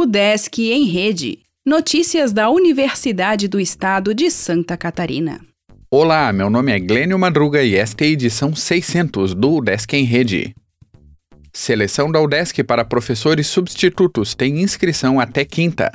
O Desk em Rede. Notícias da Universidade do Estado de Santa Catarina. Olá, meu nome é Glênio Madruga e esta é a edição 600 do UDESC em Rede. Seleção da UDESC para professores substitutos tem inscrição até quinta.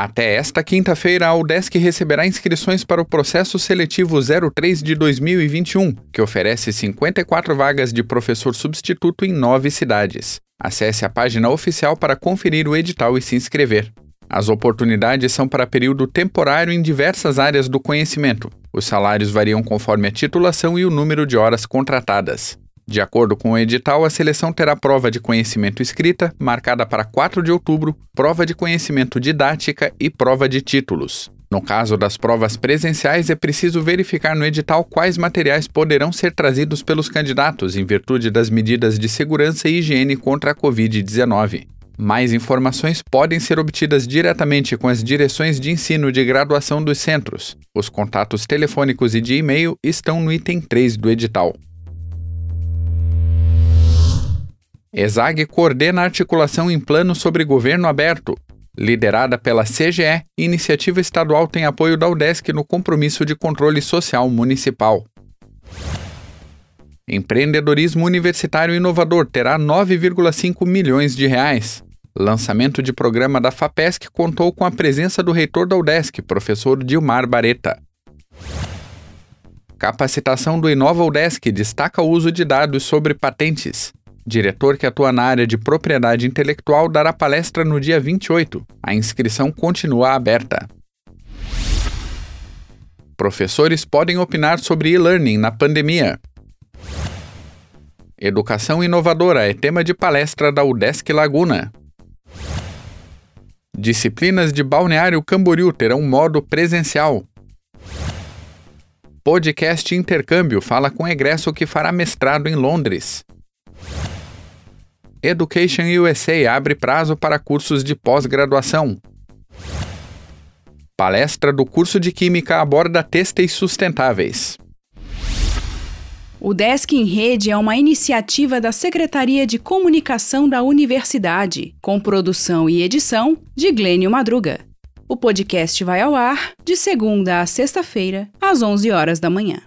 Até esta quinta-feira, a UDESC receberá inscrições para o processo seletivo 03 de 2021, que oferece 54 vagas de professor substituto em nove cidades. Acesse a página oficial para conferir o edital e se inscrever. As oportunidades são para período temporário em diversas áreas do conhecimento. Os salários variam conforme a titulação e o número de horas contratadas. De acordo com o edital, a seleção terá prova de conhecimento escrita, marcada para 4 de outubro, prova de conhecimento didática e prova de títulos. No caso das provas presenciais, é preciso verificar no edital quais materiais poderão ser trazidos pelos candidatos em virtude das medidas de segurança e higiene contra a Covid-19. Mais informações podem ser obtidas diretamente com as direções de ensino de graduação dos centros. Os contatos telefônicos e de e-mail estão no item 3 do edital. ESAG coordena a articulação em plano sobre governo aberto. Liderada pela CGE, iniciativa estadual tem apoio da UDESC no compromisso de controle social municipal. Empreendedorismo universitário inovador terá 9,5 milhões de reais. Lançamento de programa da FAPESC contou com a presença do reitor da UDESC, professor Dilmar Bareta. Capacitação do Inova UDESC destaca o uso de dados sobre patentes. Diretor que atua na área de propriedade intelectual dará palestra no dia 28. A inscrição continua aberta. Professores podem opinar sobre e-learning na pandemia. Educação inovadora é tema de palestra da UDESC Laguna. Disciplinas de Balneário Camboriú terão modo presencial. Podcast Intercâmbio fala com egresso que fará mestrado em Londres. Education USA abre prazo para cursos de pós-graduação. Palestra do curso de Química aborda têxteis sustentáveis. O Desk em Rede é uma iniciativa da Secretaria de Comunicação da Universidade, com produção e edição de Glênio Madruga. O podcast vai ao ar de segunda a sexta-feira, às 11 horas da manhã.